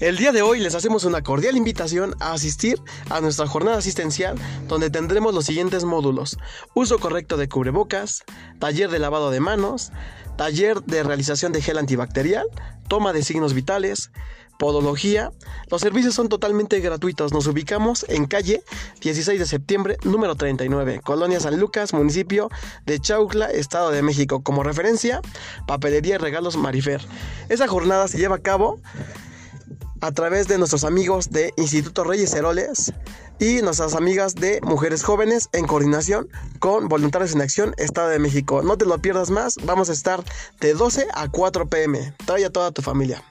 El día de hoy les hacemos una cordial invitación a asistir a nuestra jornada asistencial donde tendremos los siguientes módulos. Uso correcto de cubrebocas, taller de lavado de manos, taller de realización de gel antibacterial, toma de signos vitales, podología. Los servicios son totalmente gratuitos. Nos ubicamos en calle 16 de septiembre, número 39, Colonia San Lucas, municipio de Chaucla, Estado de México. Como referencia, papelería y regalos Marifer. Esa jornada se lleva a cabo a través de nuestros amigos de Instituto Reyes Heroles y nuestras amigas de Mujeres Jóvenes en coordinación con Voluntarios en Acción Estado de México. No te lo pierdas más, vamos a estar de 12 a 4 pm. Trae a toda tu familia.